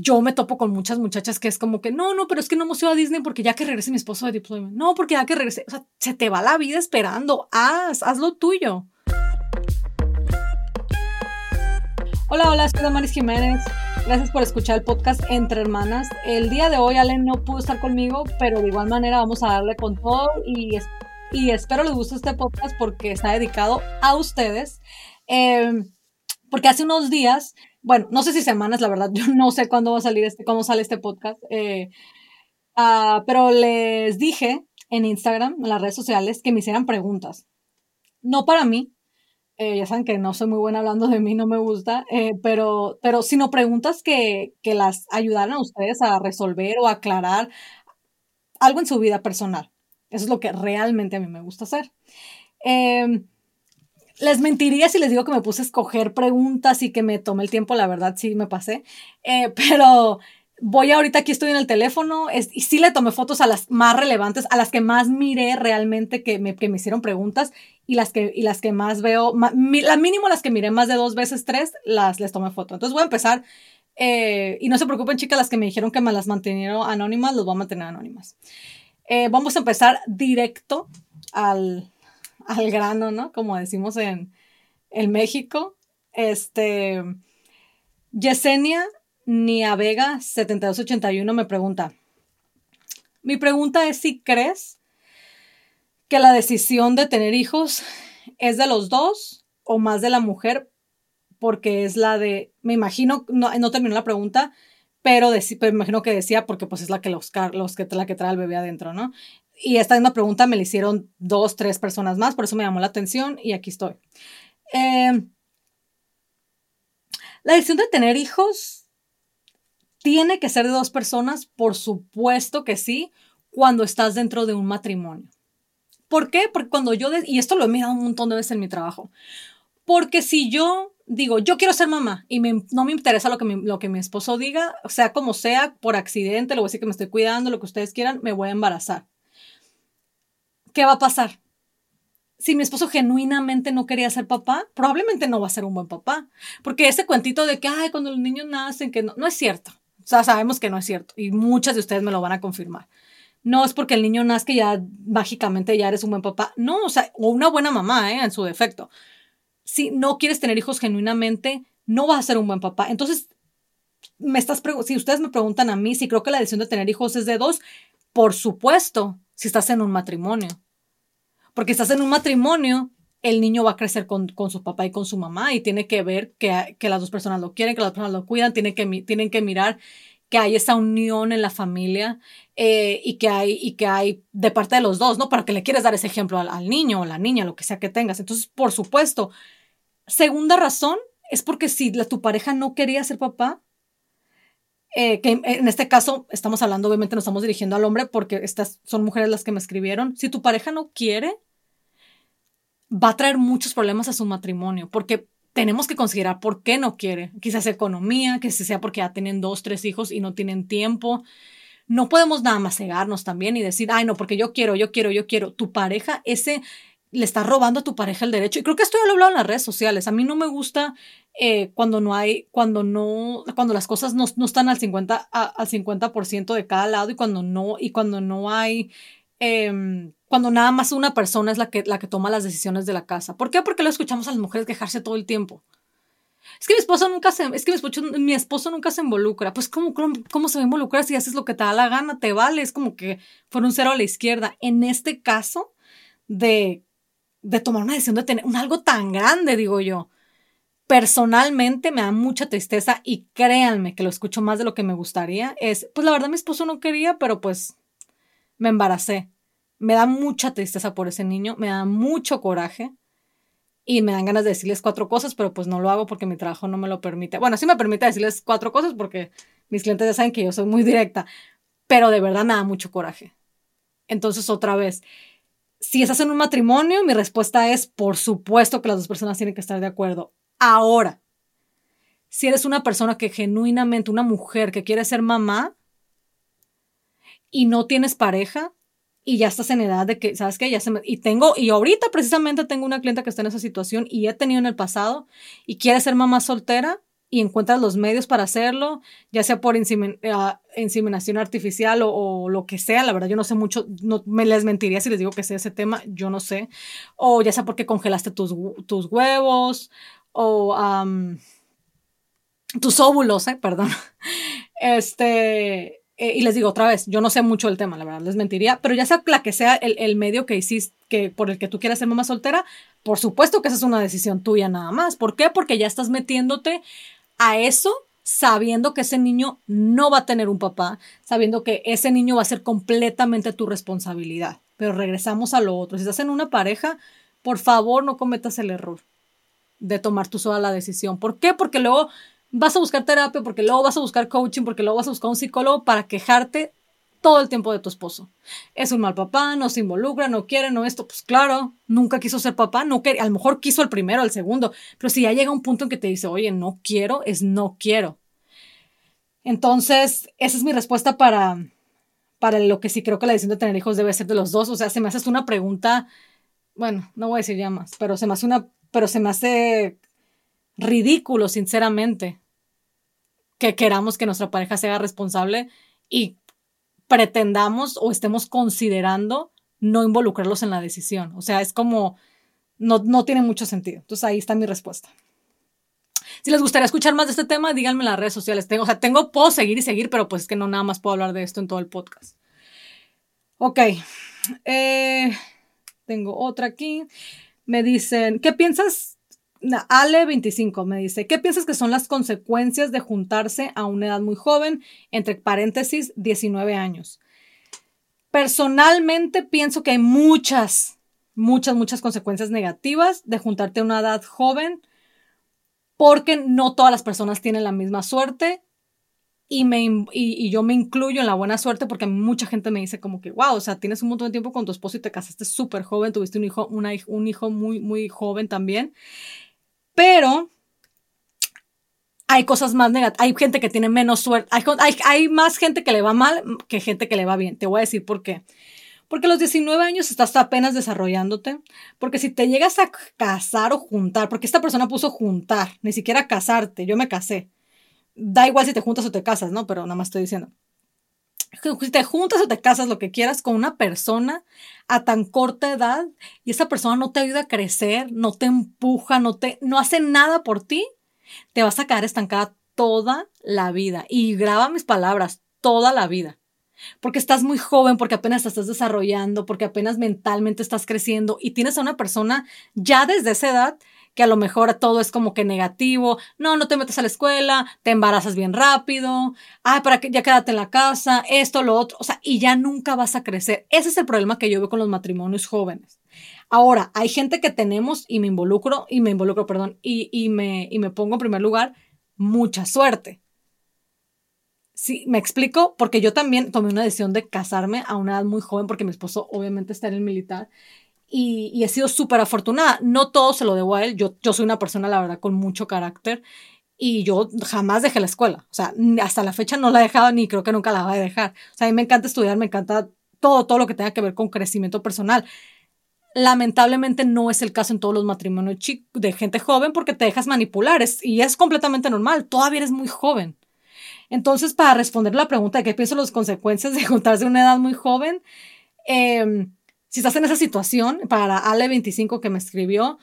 yo me topo con muchas muchachas que es como que, no, no, pero es que no hemos ido a Disney porque ya que regrese mi esposo de deployment. No, porque ya que regrese, o sea, se te va la vida esperando. Haz, haz lo tuyo. Hola, hola, soy Damaris Jiménez. Gracias por escuchar el podcast Entre Hermanas. El día de hoy Allen no pudo estar conmigo, pero de igual manera vamos a darle con todo y, y espero les guste este podcast porque está dedicado a ustedes. Eh, porque hace unos días bueno, no sé si semanas, la verdad, yo no sé cuándo va a salir este, cómo sale este podcast, eh, ah, pero les dije en Instagram, en las redes sociales, que me hicieran preguntas. No para mí, eh, ya saben que no soy muy buena hablando de mí, no me gusta, eh, pero, pero sino preguntas que, que las ayudaran a ustedes a resolver o aclarar algo en su vida personal. Eso es lo que realmente a mí me gusta hacer. Eh, les mentiría si les digo que me puse a escoger preguntas y que me tomé el tiempo, la verdad sí me pasé, eh, pero voy ahorita aquí estoy en el teléfono y sí le tomé fotos a las más relevantes, a las que más miré realmente que me, que me hicieron preguntas y las que, y las que más veo, la mínimo las que miré más de dos veces, tres, las les tomé foto. Entonces voy a empezar eh, y no se preocupen chicas, las que me dijeron que me las mantuvieron anónimas, los voy a mantener anónimas. Eh, vamos a empezar directo al, al grano, ¿no? Como decimos en, en México. Este, Yesenia Niavega 7281 me pregunta, mi pregunta es si crees que la decisión de tener hijos es de los dos o más de la mujer, porque es la de, me imagino, no, no terminó la pregunta, pero, me imagino que decía porque pues es la que los, los que la que trae el bebé adentro, ¿no? Y esta misma pregunta me la hicieron dos, tres personas más, por eso me llamó la atención y aquí estoy. Em, la decisión de tener hijos tiene que ser de dos personas, por supuesto que sí, cuando estás dentro de un matrimonio. ¿Por qué? Porque cuando yo, y esto lo he mirado un montón de veces en mi trabajo, porque si yo digo, yo quiero ser mamá y no me interesa lo que, mi, lo que mi esposo diga, sea como sea, por accidente, le voy a decir que me estoy cuidando, lo que ustedes quieran, me voy a embarazar. ¿Qué va a pasar? Si mi esposo genuinamente no quería ser papá, probablemente no va a ser un buen papá. Porque ese cuentito de que, ay, cuando los niños nacen, que no, no es cierto. O sea, sabemos que no es cierto. Y muchas de ustedes me lo van a confirmar. No es porque el niño nazca y ya mágicamente ya eres un buen papá. No, o sea, o una buena mamá, ¿eh? En su defecto. Si no quieres tener hijos genuinamente, no vas a ser un buen papá. Entonces, me estás si ustedes me preguntan a mí si creo que la decisión de tener hijos es de dos, por supuesto, si estás en un matrimonio. Porque estás en un matrimonio, el niño va a crecer con, su papá y con su mamá y tiene que ver que, las dos personas lo quieren, que las personas lo cuidan, tienen que, tienen que mirar que hay esa unión en la familia eh, y, que hay, y que hay de parte de los dos, ¿no? Para que le quieres dar ese ejemplo al, niño o la niña, lo que sea que tengas. Entonces, por supuesto. Segunda razón es porque si tu pareja no quería ser papá, eh, que en este caso estamos hablando, obviamente nos estamos dirigiendo al hombre porque estas son mujeres las que me escribieron. Si tu pareja no quiere, va a traer muchos problemas a su matrimonio porque tenemos que considerar por qué no quiere. Quizás economía, que sea porque ya tienen dos, tres hijos y no tienen tiempo. No podemos nada más cegarnos también y decir, ay, no, porque yo quiero, yo quiero, yo quiero. Tu pareja, ese le está robando a tu pareja el derecho. Y creo que esto ya lo he hablado en las redes sociales. A mí no me gusta eh, cuando no hay, cuando no, cuando las cosas no, no están al 50, al 50% de cada lado y cuando no, y cuando no hay, em, cuando nada más una persona es la que, la que toma las decisiones de la casa. ¿Por qué? Porque lo escuchamos a las mujeres quejarse todo el tiempo. Es que mi esposo nunca se, es que mi esposo, mi esposo nunca se involucra. Pues, ¿cómo, ¿cómo, se va a involucrar si haces lo que te da la gana? Te vale. Es como que fuera un cero a la izquierda. En este caso, de, de tomar una decisión de tener un algo tan grande, digo yo personalmente me da mucha tristeza y créanme que lo escucho más de lo que me gustaría, es, pues la verdad mi esposo no quería, pero pues me embaracé. Me da mucha tristeza por ese niño, me da mucho coraje y me dan ganas de decirles cuatro cosas, pero pues no lo hago porque mi trabajo no me lo permite. Bueno, sí me permite decirles cuatro cosas porque mis clientes ya saben que yo soy muy directa, pero de verdad me da mucho coraje. Entonces, otra vez, si estás en un matrimonio, mi respuesta es, por supuesto que las dos personas tienen que estar de acuerdo ahora. Si eres una persona que genuinamente, una mujer que quiere ser mamá y no tienes pareja y ya estás en edad de que, ¿sabes qué? Ya se me, y tengo, y ahorita precisamente tengo una clienta que está en esa situación y he tenido en el pasado y quiere ser mamá soltera, y encuentras los medios para hacerlo, ya sea por ah, inseminación artificial o, lo que sea, la verdad yo no sé mucho, no me les mentiría si les digo que sé ese tema, yo no sé, o ya sea porque congelaste tus, tus huevos, o tus óvulos, eh, perdón, este, eh, y les digo otra vez, yo no sé mucho del tema, la verdad, les mentiría, pero ya sea la que sea el, el medio que hiciste, que por el que tú quieras ser mamá soltera, por supuesto que esa es una decisión tuya nada más. ¿Por qué? Porque ya estás metiéndote a eso sabiendo que ese niño no va a tener un papá, sabiendo que ese niño va a ser completamente tu responsabilidad. Pero regresamos a lo otro. Si estás en una pareja, por favor no cometas el error de tomar tú sola la decisión. ¿Por qué? Porque luego vas a buscar terapia, porque luego vas a buscar coaching, porque luego vas a buscar un psicólogo para quejarte todo el tiempo de tu esposo. Es un mal papá, no se involucra, no quiere, no esto. Pues claro, nunca quiso ser papá, no quería, a lo mejor quiso el primero, el segundo, pero si ya llega un punto en que te dice, oye, no quiero, es no quiero. Entonces, esa es mi respuesta para, para lo que sí creo que la decisión de tener hijos debe ser de los dos. O sea, se me hace una pregunta, bueno, no voy a decir ya más, pero se me hace una, pero se me hace ridículo, sinceramente, que queramos que nuestra pareja sea responsable y pretendamos o estemos considerando no involucrarlos en la decisión. O sea, es como, no, no tiene mucho sentido. Entonces ahí está mi respuesta. Si les gustaría escuchar más de este tema, díganme en las redes sociales. Tengo, o sea, tengo, puedo seguir y seguir, pero pues es que no nada más puedo hablar de esto en todo el podcast. Ok. Eh, tengo otra aquí. Me dicen, ¿qué piensas Ale25 me dice, ¿qué piensas que son las consecuencias de juntarse a una edad muy joven, entre paréntesis, 19 años? Personalmente pienso que hay muchas, muchas, muchas consecuencias negativas de juntarte a una edad joven, porque no todas las personas tienen la misma suerte y, me, y, yo me incluyo en la buena suerte porque mucha gente me dice como que, wow, o sea, tienes un montón de tiempo con tu esposo y te casaste súper joven, tuviste un hijo, un hijo muy, muy joven también. Pero hay cosas más negativas. Hay gente que tiene menos suerte. Hay, hay, más gente que le va mal que gente que le va bien. Te voy a decir por qué. Porque a los 19 años estás apenas desarrollándote. Porque si te llegas a casar o juntar, porque esta persona puso juntar, ni siquiera casarte, yo me casé. Da igual si te juntas o te casas, ¿no? Pero nada más estoy diciendo. Si te juntas o te casas, lo que quieras, con una persona a tan corta edad y esa persona no te ayuda a crecer, no te empuja, no, te, no hace nada por ti, te vas a quedar estancada toda la vida. Y graba mis palabras, toda la vida. Porque estás muy joven, porque apenas te estás desarrollando, porque apenas mentalmente estás creciendo y tienes a una persona ya desde esa edad que a lo mejor todo es como que negativo, no, no te metes a la escuela, te embarazas bien rápido, ah, para que ya quédate en la casa, esto, lo otro, o sea, y ya nunca vas a crecer. Ese es el problema que yo veo con los matrimonios jóvenes. Ahora, hay gente que tenemos y me involucro, y me involucro, perdón, y, y, me, y me pongo en primer lugar, mucha suerte. Sí, me explico, porque yo también tomé una decisión de casarme a una edad muy joven, porque mi esposo obviamente está en el militar y, he sido súper afortunada. No todo se lo debo a él. Yo, yo soy una persona, la verdad, con mucho carácter y yo jamás dejé la escuela. O sea, hasta la fecha no la he dejado ni creo que nunca la voy a dejar. O sea, a mí me encanta estudiar, me encanta todo, todo lo que tenga que ver con crecimiento personal. Lamentablemente no es el caso en todos los matrimonios de gente joven porque te dejas manipular y es completamente normal. Todavía eres muy joven. Entonces, para responder la pregunta de qué pienso las consecuencias de juntarse a una edad muy joven, eh, si estás en esa situación, para Ale25 que me escribió,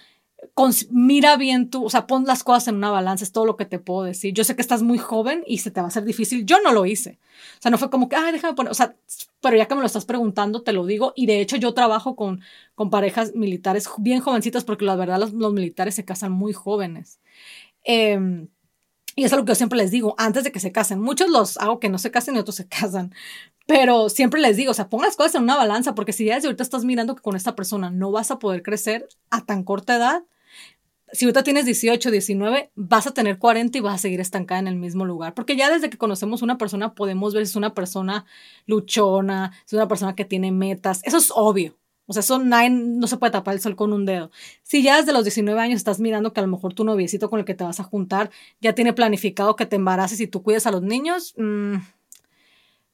mira bien tú, o sea, pon las cosas en una balanza, es todo lo que te puedo decir. Yo sé que estás muy joven y se te va a hacer difícil. Yo no lo hice. O sea, no fue como que, ay, déjame poner, o sea, pero ya que me lo estás preguntando, te lo digo. Y de hecho, yo trabajo con, con parejas militares bien jovencitas porque la verdad los, los militares se casan muy jóvenes. Eh, y es lo que yo siempre les digo, antes de que se casen. Muchos los hago que no se casen y otros se casan. Pero siempre les digo, o sea, pon las cosas en una balanza, porque si ya desde ahorita estás mirando que con esta persona no vas a poder crecer a tan corta edad, si ahorita tienes 18, 19, vas a tener 40 y vas a seguir estancada en el mismo lugar. Porque ya desde que conocemos una persona podemos ver si es una persona luchona, si es una persona que tiene metas. Eso es obvio. O sea, eso no se puede tapar el sol con un dedo. Si ya desde los 19 años estás mirando que a lo mejor tu noviecito con el que te vas a juntar ya tiene planificado que te embaraces y tú cuides a los niños, mm,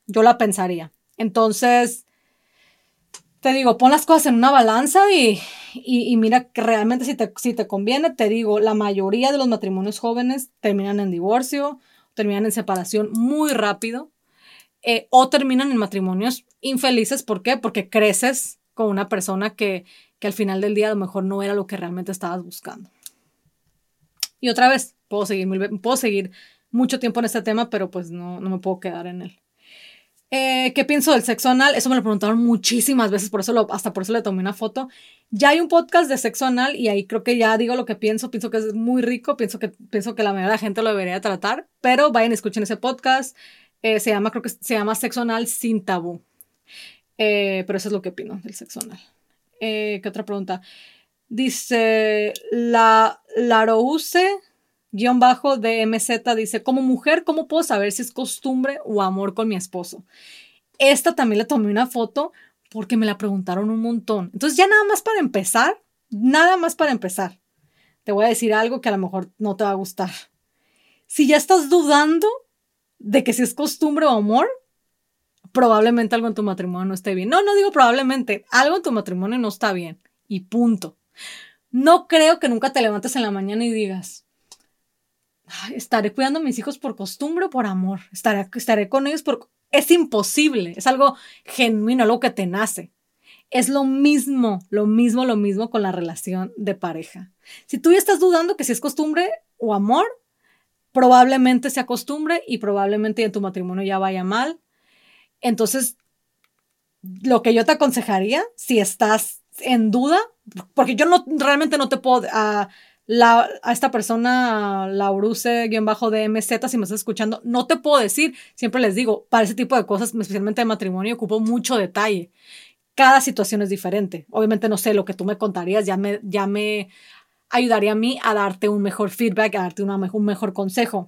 yo la pensaría. Entonces, te digo, pon las cosas en una balanza y, y, mira que realmente si te, si te conviene, te digo, la mayoría de los matrimonios jóvenes terminan en divorcio, terminan en separación muy rápido eh, o terminan en matrimonios infelices. ¿Por qué? Porque creces con una persona que, que al final del día a lo mejor no era lo que realmente estabas buscando. Y otra vez, puedo seguir, puedo seguir mucho tiempo en este tema, pero pues no, no me puedo quedar en él. Eh, ¿Qué pienso del sexo anal? Eso me lo preguntaron muchísimas veces, por eso lo, hasta por eso le tomé una foto. Ya hay un podcast de sexo anal y ahí creo que ya digo lo que pienso. Pienso que es muy rico, pienso que, pienso que la mayoría de la gente lo debería tratar, pero vayan escuchen ese podcast. Eh, se llama, creo que se llama Sexo anal sin tabú. Eh, pero eso es lo que opino del sexo anal. ¿Qué otra pregunta? Dice la Larouse guion bajo de MZ dice, como mujer, ¿cómo puedo saber si es costumbre o amor con mi esposo? Esta también le tomé una foto porque me la preguntaron un montón. Entonces ya nada más para empezar, nada más para empezar, te voy a decir algo que a lo mejor no te va a gustar. Si ya estás dudando de que si es costumbre o amor, probablemente algo en tu matrimonio no esté bien. No, no digo probablemente, algo en tu matrimonio no está bien. Y punto. No creo que nunca te levantes en la mañana y digas, estaré cuidando a mis hijos por costumbre o por amor. Estaré, estaré con ellos por... Es imposible, es algo genuino, algo que te nace. Es lo mismo, lo mismo, lo mismo con la relación de pareja. Si tú ya estás dudando que si es costumbre o amor, probablemente sea costumbre y probablemente en tu matrimonio ya vaya mal. Entonces, lo que yo te aconsejaría, si estás en duda, porque yo no realmente no te puedo... Ah, la, a esta persona, Lauruse-DMZ, si me estás escuchando, no te puedo decir, siempre les digo, para ese tipo de cosas, especialmente de matrimonio, ocupo mucho detalle. Cada situación es diferente. Obviamente no sé, lo que tú me contarías ya me, ya me ayudaría a mí a darte un mejor feedback, a darte una, un mejor consejo.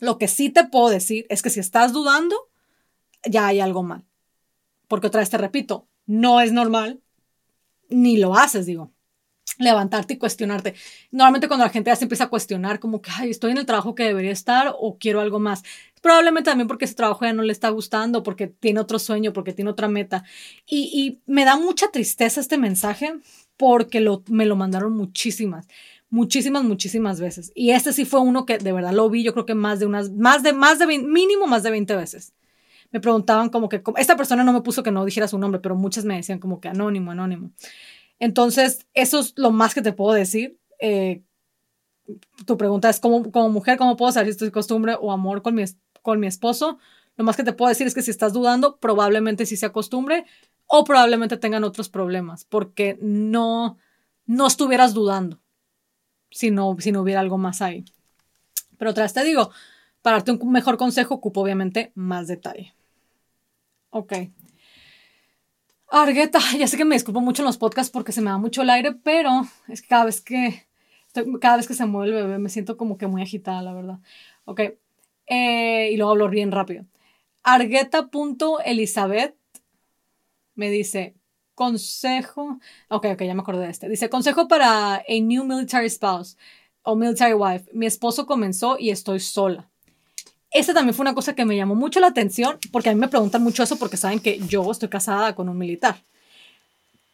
Lo que sí te puedo decir es que si estás dudando, ya hay algo mal. Porque otra vez te repito, no es normal, ni lo haces, digo levantarte y cuestionarte. Normalmente cuando la gente ya se empieza a cuestionar como que, estoy en el trabajo que debería estar o quiero algo más. Probablemente también porque ese trabajo ya no le está gustando, porque tiene otro sueño, porque tiene otra meta. Y, me da mucha tristeza este mensaje porque me lo mandaron muchísimas, muchísimas, muchísimas veces. Y este sí fue uno que de verdad lo vi, yo creo que más de unas, más de, más de, mínimo más de 20 veces. Me preguntaban como que, esta persona no me puso que no dijera su nombre, pero muchas me decían como que anónimo, anónimo. Entonces, eso es lo más que te puedo decir. Eh, tu pregunta es, ¿cómo, como mujer, ¿cómo puedo saber si estoy costumbre o amor con mi, con mi esposo? Lo más que te puedo decir es que si estás dudando, probablemente sí sea costumbre o probablemente tengan otros problemas, porque no, no estuvieras dudando si no, si no hubiera algo más ahí. Pero vez te digo, para darte un mejor consejo, ocupo obviamente más detalle. Ok. Argueta, ya sé que me disculpo mucho en los podcasts porque se me da mucho el aire, pero es que cada vez que, cada vez que se mueve el bebé me siento como que muy agitada, la verdad. Ok, eh, y luego hablo bien rápido. Argueta.elizabeth me dice, consejo, ok, ok, ya me acordé de este. Dice, consejo para a new military spouse o military wife. Mi esposo comenzó y estoy sola. Esa también fue una cosa que me llamó mucho la atención, porque a mí me preguntan mucho eso porque saben que yo estoy casada con un militar.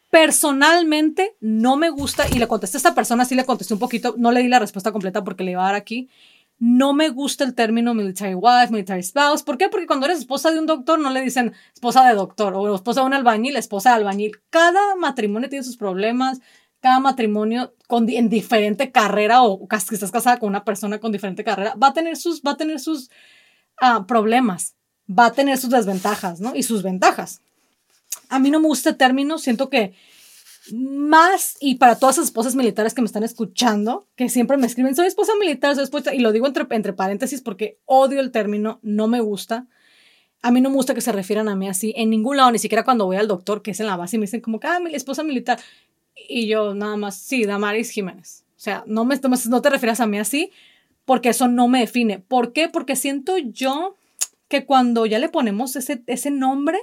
Personalmente no me gusta, y le contesté a esta persona, sí le contesté un poquito, no le di la respuesta completa porque le iba a dar aquí. No me gusta el término military wife, military spouse. ¿Por qué? Porque cuando eres esposa de un doctor no le dicen esposa de doctor o esposa de un albañil, esposa de albañil. Cada matrimonio tiene sus problemas, cada matrimonio con, en diferente carrera o que estás casada con una persona con diferente carrera, va a tener sus, va a tener sus ah, problemas, va a tener sus desventajas, ¿no? Y sus ventajas. A mí no me gusta el término, siento que más, y para todas las esposas militares que me están escuchando, que siempre me escriben, soy esposa militar, soy esposa, y lo digo entre, entre paréntesis porque odio el término, no me gusta. A mí no me gusta que se refieran a mí así en ningún lado, ni siquiera cuando voy al doctor, que es en la base, y me dicen como ah, mi esposa militar. Y yo nada más, sí, Damaris Jiménez. O sea, no, me, no te refieras a mí así porque eso no me define. ¿Por qué? Porque siento yo que cuando ya le ponemos ese, ese nombre,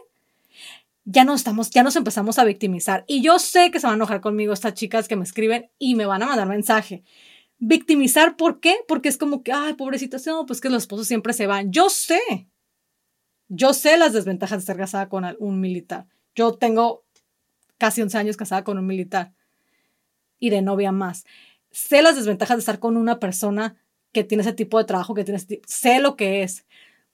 ya nos, estamos, ya nos empezamos a victimizar. Y yo sé que se van a enojar conmigo estas chicas que me escriben y me van a mandar mensaje. Victimizar, ¿por qué? Porque es como que, ay, pobrecita, no, pues que los esposos siempre se van. Yo sé, yo sé las desventajas de estar casada con un militar. Yo tengo casi 11 años casada con un militar y de novia más. Sé las desventajas de estar con una persona que tiene ese tipo de trabajo, que tiene sé lo que es,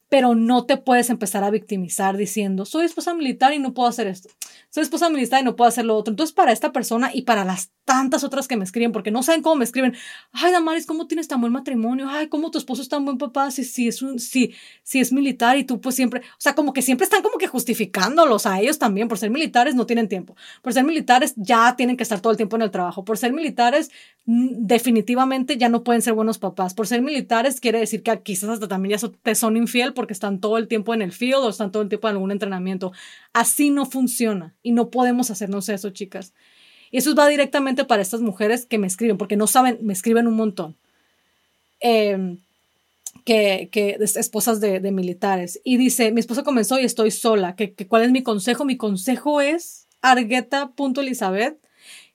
pero no te puedes empezar a victimizar diciendo, soy esposa militar y no puedo hacer esto, soy esposa militar y no puedo hacer lo otro. Entonces, para esta persona y para las tantas otras que me escriben, porque no saben cómo me escriben, ay, Damaris, ¿cómo tienes tan buen matrimonio? Ay, ¿cómo tu esposo es tan buen papá? Si, es, un, si, si es militar y tú pues siempre, o sea, como que siempre están como que justificándolos a ellos también, por ser militares no tienen tiempo, por ser militares ya tienen que estar todo el tiempo en el trabajo, por ser militares mm, definitivamente ya no pueden ser buenos papás, por ser militares quiere decir que quizás hasta también ya te son infiel porque están todo el tiempo en el field o están todo el tiempo en algún entrenamiento. Así no funciona y no podemos hacernos eso, chicas. Y eso va directamente para estas mujeres que me escriben, porque no saben, me escriben un montón. Em, que, que esposas de, de, militares. Y dice, mi esposo comenzó y estoy sola. ¿Que, cuál es mi consejo? Mi consejo es, Argueta.elizabeth,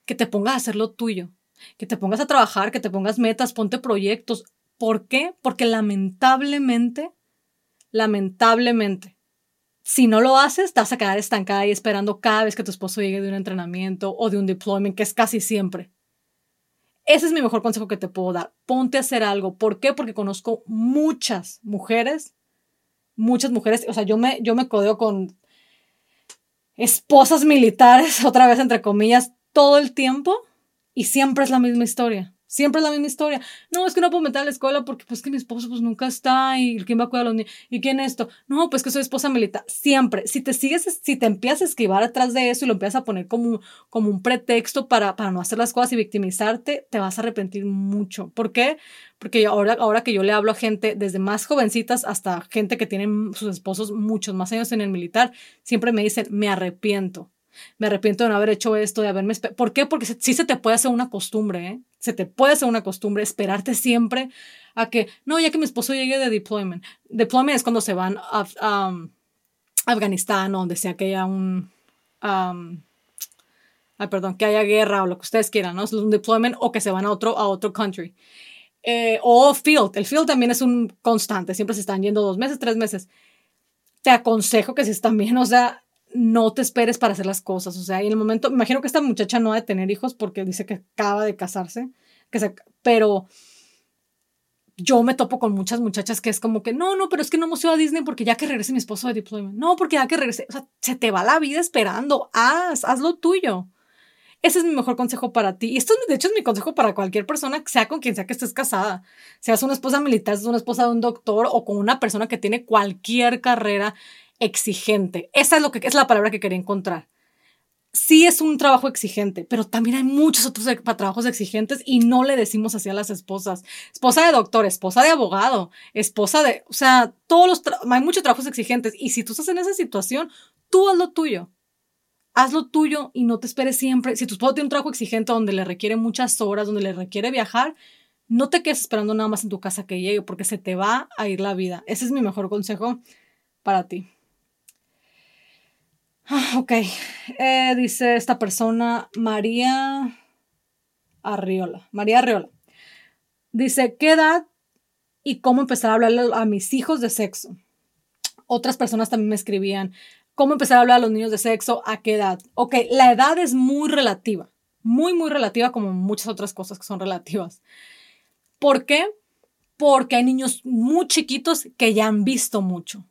que te pongas a hacer lo tuyo. Que te pongas a trabajar, que te pongas metas, ponte proyectos. ¿Por qué? Porque lamentablemente lamentablemente, si no lo haces, te vas a quedar estancada y esperando cada vez que tu esposo llegue de un entrenamiento o de un deployment, que es casi siempre. Ese es mi mejor consejo que te puedo dar. Ponte a hacer algo. ¿Por qué? Porque conozco muchas mujeres, muchas mujeres, o sea, yo me, yo me codeo con esposas militares, otra vez entre comillas, todo el tiempo y siempre es la misma historia. Siempre es la misma historia. No, es que no puedo meter a la escuela porque pues que mi esposo pues nunca está y quién va a cuidar a los niños y quién esto. No, pues que soy esposa militar. Siempre. Si te sigues, si te empiezas a esquivar atrás de eso y lo empiezas a poner como, como un pretexto para, para no hacer las cosas y victimizarte, te vas a arrepentir mucho. ¿Por qué? Porque ahora, ahora que yo le hablo a gente desde más jovencitas hasta gente que tiene sus esposos muchos más años en el militar, siempre me dicen, me arrepiento me arrepiento de no haber hecho esto, de haberme... ¿Por qué? Porque sí se te puede hacer una costumbre, ¿eh? Se te puede hacer una costumbre esperarte siempre a que, no, ya que mi esposo llegue de deployment. Deployment es cuando se van a, Afganistán o donde sea que haya un... ay, perdón, que haya guerra o lo que ustedes quieran, ¿no? Es un deployment o que se van a otro, a otro country. Eh, o field. El field también es un constante, siempre se están yendo dos meses, tres meses. Te aconsejo que si están bien, o sea, no te esperes para hacer las cosas. O sea, y en el momento, imagino que esta muchacha no ha de tener hijos porque dice que acaba de casarse, que se, pero yo me topo con muchas muchachas que es como que, no, no, pero es que no hemos ido a Disney porque ya que regrese mi esposo de deployment. No, porque ya que regrese, o sea, se te va la vida esperando. Haz, haz lo tuyo. Ese es mi mejor consejo para ti. Y esto, de hecho, es mi consejo para cualquier persona, sea con quien sea que estés casada. Seas una esposa militar, seas una esposa de un doctor o con una persona que tiene cualquier carrera exigente. Esa es lo que es la palabra que quería encontrar. Sí es un trabajo exigente, pero también hay muchos otros trabajos exigentes y no le decimos así a las esposas. Esposa de doctor, esposa de abogado, esposa de, o sea, todos los hay muchos trabajos exigentes y si tú estás en esa situación, tú haz lo tuyo. Haz lo tuyo y no te esperes siempre. Si tu esposo tiene un trabajo exigente donde le requiere muchas horas, donde le requiere viajar, no te quedes esperando nada más en tu casa que llegue porque se te va a ir la vida. Ese es mi mejor consejo para ti. Ah, ok, eh, dice esta persona, María Arriola. María Arriola. Dice, ¿qué edad y cómo empezar a hablarle a mis hijos de sexo? Otras personas también me escribían, ¿cómo empezar a hablar a los niños de sexo? ¿A qué edad? Ok, la edad es muy relativa, muy, muy relativa como muchas otras cosas que son relativas. ¿Por qué? Porque hay niños muy chiquitos que ya han visto mucho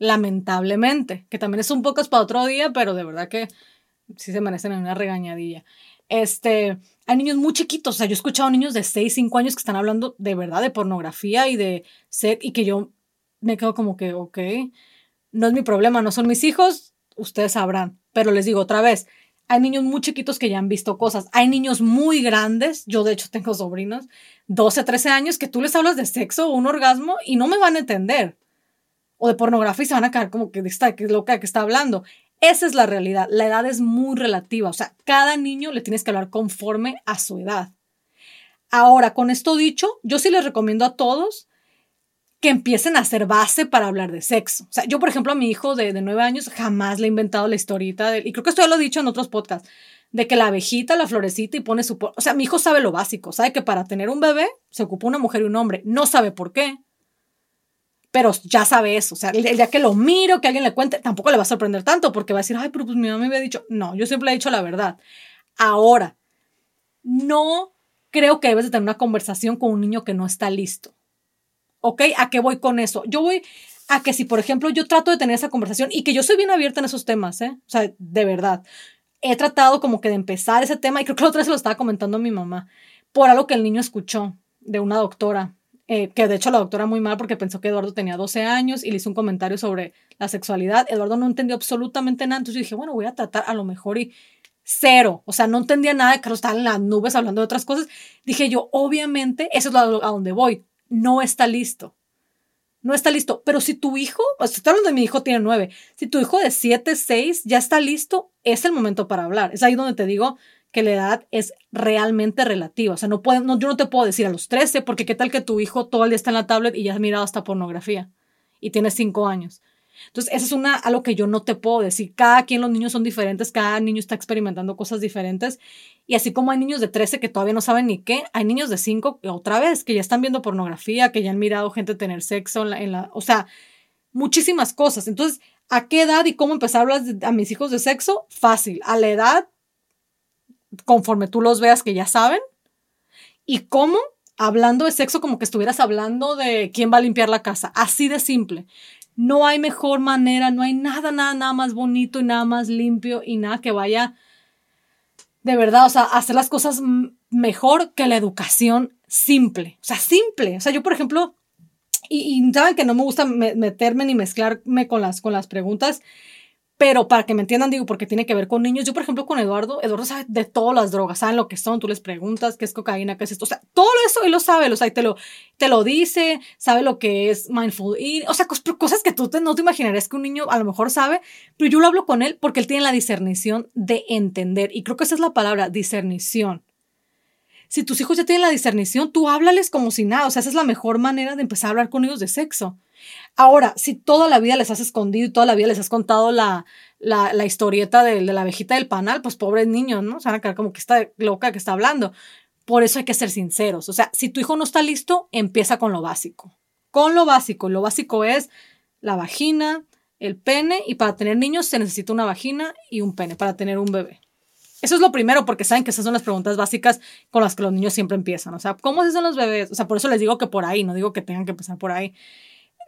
lamentablemente, que también es un poco para otro día, pero de verdad que sí se merecen una regañadilla. Este, hay niños muy chiquitos, o sea, yo he escuchado niños de 6, 5 años que están hablando de verdad de pornografía y de sex y que yo me quedo como que, ok, no es mi problema, no son mis hijos, ustedes sabrán, pero les digo otra vez, hay niños muy chiquitos que ya han visto cosas, hay niños muy grandes, yo de hecho tengo sobrinos, 12, 13 años, que tú les hablas de sexo o un orgasmo y no me van a entender o de pornografía y se van a quedar como que está, que loca que está hablando. Esa es la realidad. La edad es muy relativa. O sea, cada niño le tienes que hablar conforme a su edad. Ahora, con esto dicho, yo sí les recomiendo a todos que empiecen a hacer base para hablar de sexo. O sea, yo, por ejemplo, a mi hijo de, de nueve años jamás le he inventado la historita, de, y creo que esto ya lo he dicho en otros podcasts, de que la abejita, la florecita y pone su... O sea, mi hijo sabe lo básico, sabe que para tener un bebé se ocupa una mujer y un hombre, no sabe por qué, pero ya sabe eso. O sea, el, día que lo miro, que alguien le cuente, tampoco le va a sorprender tanto porque va a decir, ay, pero pues mi mamá me había dicho, no, yo siempre le he dicho la verdad. Ahora, no creo que debes de tener una conversación con un niño que no está listo. ¿Ok? ¿A qué voy con eso? Yo voy a que si, por ejemplo, yo trato de tener esa conversación y que yo soy bien abierta en esos temas, ¿eh? O sea, de verdad. He tratado como que de empezar ese tema y creo que la otra vez se lo estaba comentando a mi mamá por algo que el niño escuchó de una doctora eh, que de hecho la doctora muy mal porque pensó que Eduardo tenía 12 años y le hizo un comentario sobre la sexualidad. Eduardo no entendió absolutamente nada, entonces yo dije, bueno, voy a tratar a lo mejor y cero, o sea, no entendía nada, de que estaba en las nubes hablando de otras cosas. Dije yo, obviamente, eso es a donde voy, no está listo. No está listo, pero si tu hijo, sea, estoy hablando de mi hijo tiene nueve, si tu hijo de siete, seis ya está listo, es el momento para hablar. Es ahí donde te digo, que la edad es realmente relativa. O sea, no no, yo no te puedo decir a los 13, porque qué tal que tu hijo todo el día está en la tablet y ya has mirado hasta pornografía y tiene 5 años. Entonces, eso es una, algo que yo no te puedo decir. Cada quien, los niños son diferentes, cada niño está experimentando cosas diferentes. Y así como hay niños de 13 que todavía no saben ni qué, hay niños de 5, otra vez, que ya están viendo pornografía, que ya han mirado gente tener sexo en la o sea, muchísimas cosas. Entonces, ¿a qué edad y cómo empezar a hablar a mis hijos de sexo? Fácil. A la edad conforme tú los veas que ya saben. Y cómo, hablando de sexo como que estuvieras hablando de quién va a limpiar la casa. Así de simple. No hay mejor manera, no hay nada, nada, nada más bonito y nada más limpio y nada que vaya de verdad, o sea, hacer las cosas mejor que la educación simple. O sea, simple. O sea, yo, por ejemplo, y, y saben que no me gusta meterme ni mezclarme con las, con las preguntas, pero para que me entiendan, digo, porque tiene que ver con niños. Yo, por ejemplo, con Eduardo, Eduardo sabe de todas las drogas, saben lo que son, tú les preguntas qué es cocaína, qué es esto. O sea, todo eso él lo sabe, o sea, te lo, te lo dice, sabe lo que es mindful eating, o sea, cosas que tú no te imaginarías que un niño a lo mejor sabe, pero yo lo hablo con él porque él tiene la discernición de entender. Y creo que esa es la palabra, discernición. Si tus hijos ya tienen la discernición, tú háblales como si nada. O sea, esa es la mejor manera de empezar a hablar con ellos de sexo. Ahora, si toda la vida les has escondido y toda la vida les has contado la, la, historieta de, la abejita del panal, pues pobres niños, ¿no? Se van a quedar como que está loca que está hablando. Por eso hay que ser sinceros. O sea, si tu hijo no está listo, empieza con lo básico. Con lo básico. Lo básico es la vagina, el pene, y para tener niños se necesita una vagina y un pene para tener un bebé. Eso es lo primero, porque saben que esas son las preguntas básicas con las que los niños siempre empiezan. O sea, ¿cómo se hacen los bebés? O sea, por eso les digo que por ahí, no digo que tengan que empezar por ahí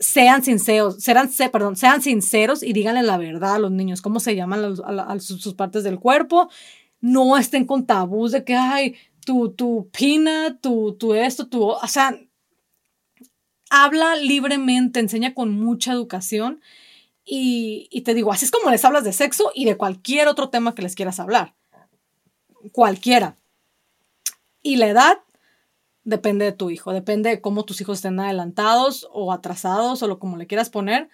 sean sinceros, serán, perdón, sean sinceros y díganle la verdad a los niños, cómo se llaman a, sus, partes del cuerpo. No estén con tabús de que, ay, tu, tu pina, tu, tu esto, tu, o sea, habla libremente, enseña con mucha educación y, y te digo, así es como les hablas de sexo y de cualquier otro tema que les quieras hablar. Cualquiera. Y la edad, depende de tu hijo, depende de cómo tus hijos estén adelantados o atrasados o lo como le quieras poner.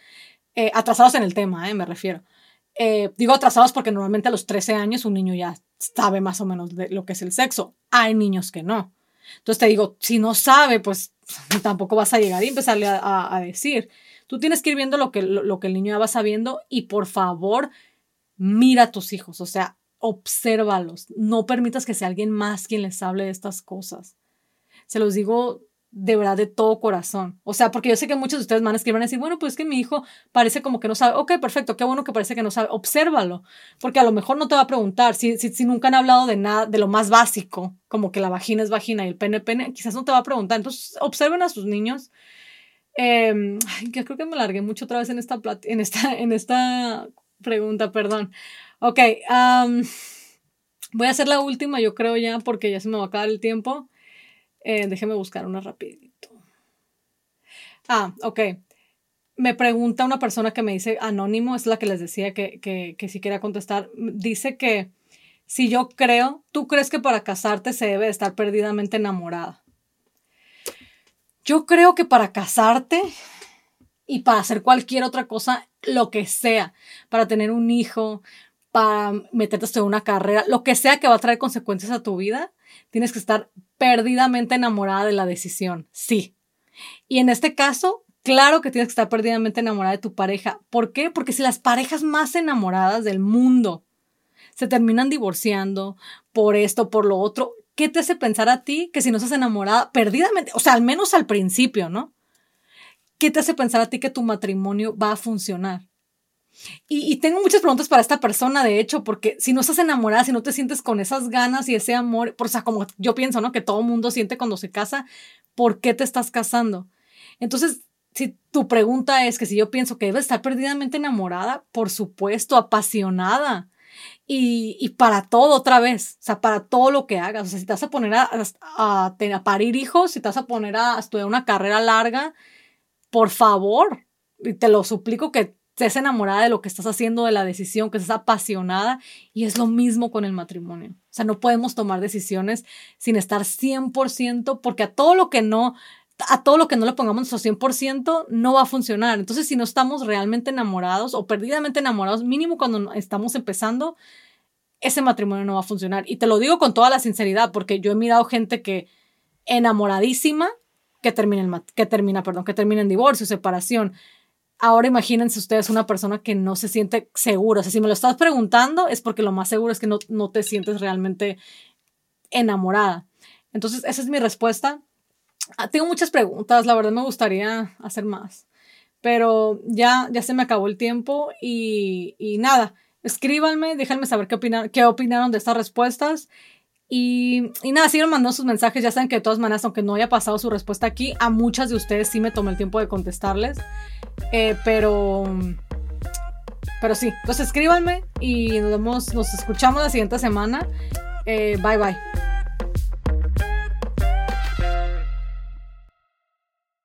Eh, atrasados en el tema, eh, me refiero. Eh, digo atrasados porque normalmente a los 13 años un niño ya sabe más o menos de lo que es el sexo. Hay niños que no. Entonces te digo, si no sabe, pues tampoco vas a llegar y empezarle a, decir. Tú tienes que ir viendo lo que, lo, que el niño ya va sabiendo y por favor, mira a tus hijos, o sea, obsérvalos. No permitas que sea alguien más quien les hable de estas cosas se los digo de verdad de todo corazón. O sea, porque yo sé que muchos de ustedes van a escribir y decir, bueno, pues es que mi hijo parece como que no sabe. Ok, perfecto, qué bueno que parece que no sabe. Obsérvalo, porque a lo mejor no te va a preguntar si, si, nunca han hablado de nada, de lo más básico, como que la vagina es vagina y el pene pene, quizás no te va a preguntar. Entonces, observen a sus niños. Eh, creo que me largué mucho otra vez en esta, en esta, en esta pregunta, perdón. Ok, voy a hacer la última, yo creo ya, porque ya se me va a acabar el tiempo. Eh, déjeme buscar una rapidito. Ah, ok. Me pregunta una persona que me dice anónimo, es la que les decía que, que, que si quería contestar. Dice que si yo creo, tú crees que para casarte se debe estar perdidamente enamorada. Yo creo que para casarte y para hacer cualquier otra cosa, lo que sea, para tener un hijo, para meterte en una carrera, lo que sea que va a traer consecuencias a tu vida, tienes que estar perdidamente enamorada de la decisión, sí. Y en este caso, claro que tienes que estar perdidamente enamorada de tu pareja. ¿Por qué? Porque si las parejas más enamoradas del mundo se terminan divorciando por esto, por lo otro, ¿qué te hace pensar a ti que si no estás enamorada perdidamente, o sea, al menos al principio, ¿no? ¿qué te hace pensar a ti que tu matrimonio va a funcionar? Y, tengo muchas preguntas para esta persona, de hecho, porque si no estás enamorada, si no te sientes con esas ganas y ese amor, por, o sea, como yo pienso, ¿no? Que todo mundo siente cuando se casa, ¿por qué te estás casando? Entonces, si tu pregunta es que si yo pienso que debes estar perdidamente enamorada, por supuesto, apasionada. Y, para todo otra vez, o sea, para todo lo que hagas. O sea, si te vas a poner a, a, a parir hijos, si te vas a poner a estudiar una carrera larga, por favor, y te lo suplico que estés enamorada de lo que estás haciendo, de la decisión, que estés apasionada. Y es lo mismo con el matrimonio. O sea, no podemos tomar decisiones sin estar 100% porque a todo lo que no, a todo lo que no le pongamos nuestro 100% no va a funcionar. Entonces, si no estamos realmente enamorados o perdidamente enamorados, mínimo cuando estamos empezando, ese matrimonio no va a funcionar. Y te lo digo con toda la sinceridad porque yo he mirado gente que enamoradísima que termina, que termina, perdón, que termina en divorcio, separación. Ahora imagínense ustedes una persona que no se siente segura. O sea, si me lo estás preguntando es porque lo más seguro es que no, no te sientes realmente enamorada. Entonces, esa es mi respuesta. Ah, tengo muchas preguntas, la verdad me gustaría hacer más. Pero ya, ya se me acabó el tiempo y, y nada, escríbanme, déjenme saber qué, opinan, qué opinaron de estas respuestas y, y, nada, siguen mandando sus mensajes. Ya saben que de todas maneras, aunque no haya pasado su respuesta aquí, a muchas de ustedes sí me tomé el tiempo de contestarles. Eh, pero. Pero sí, entonces escríbanme y nos vemos, nos escuchamos la siguiente semana. Eh, bye bye.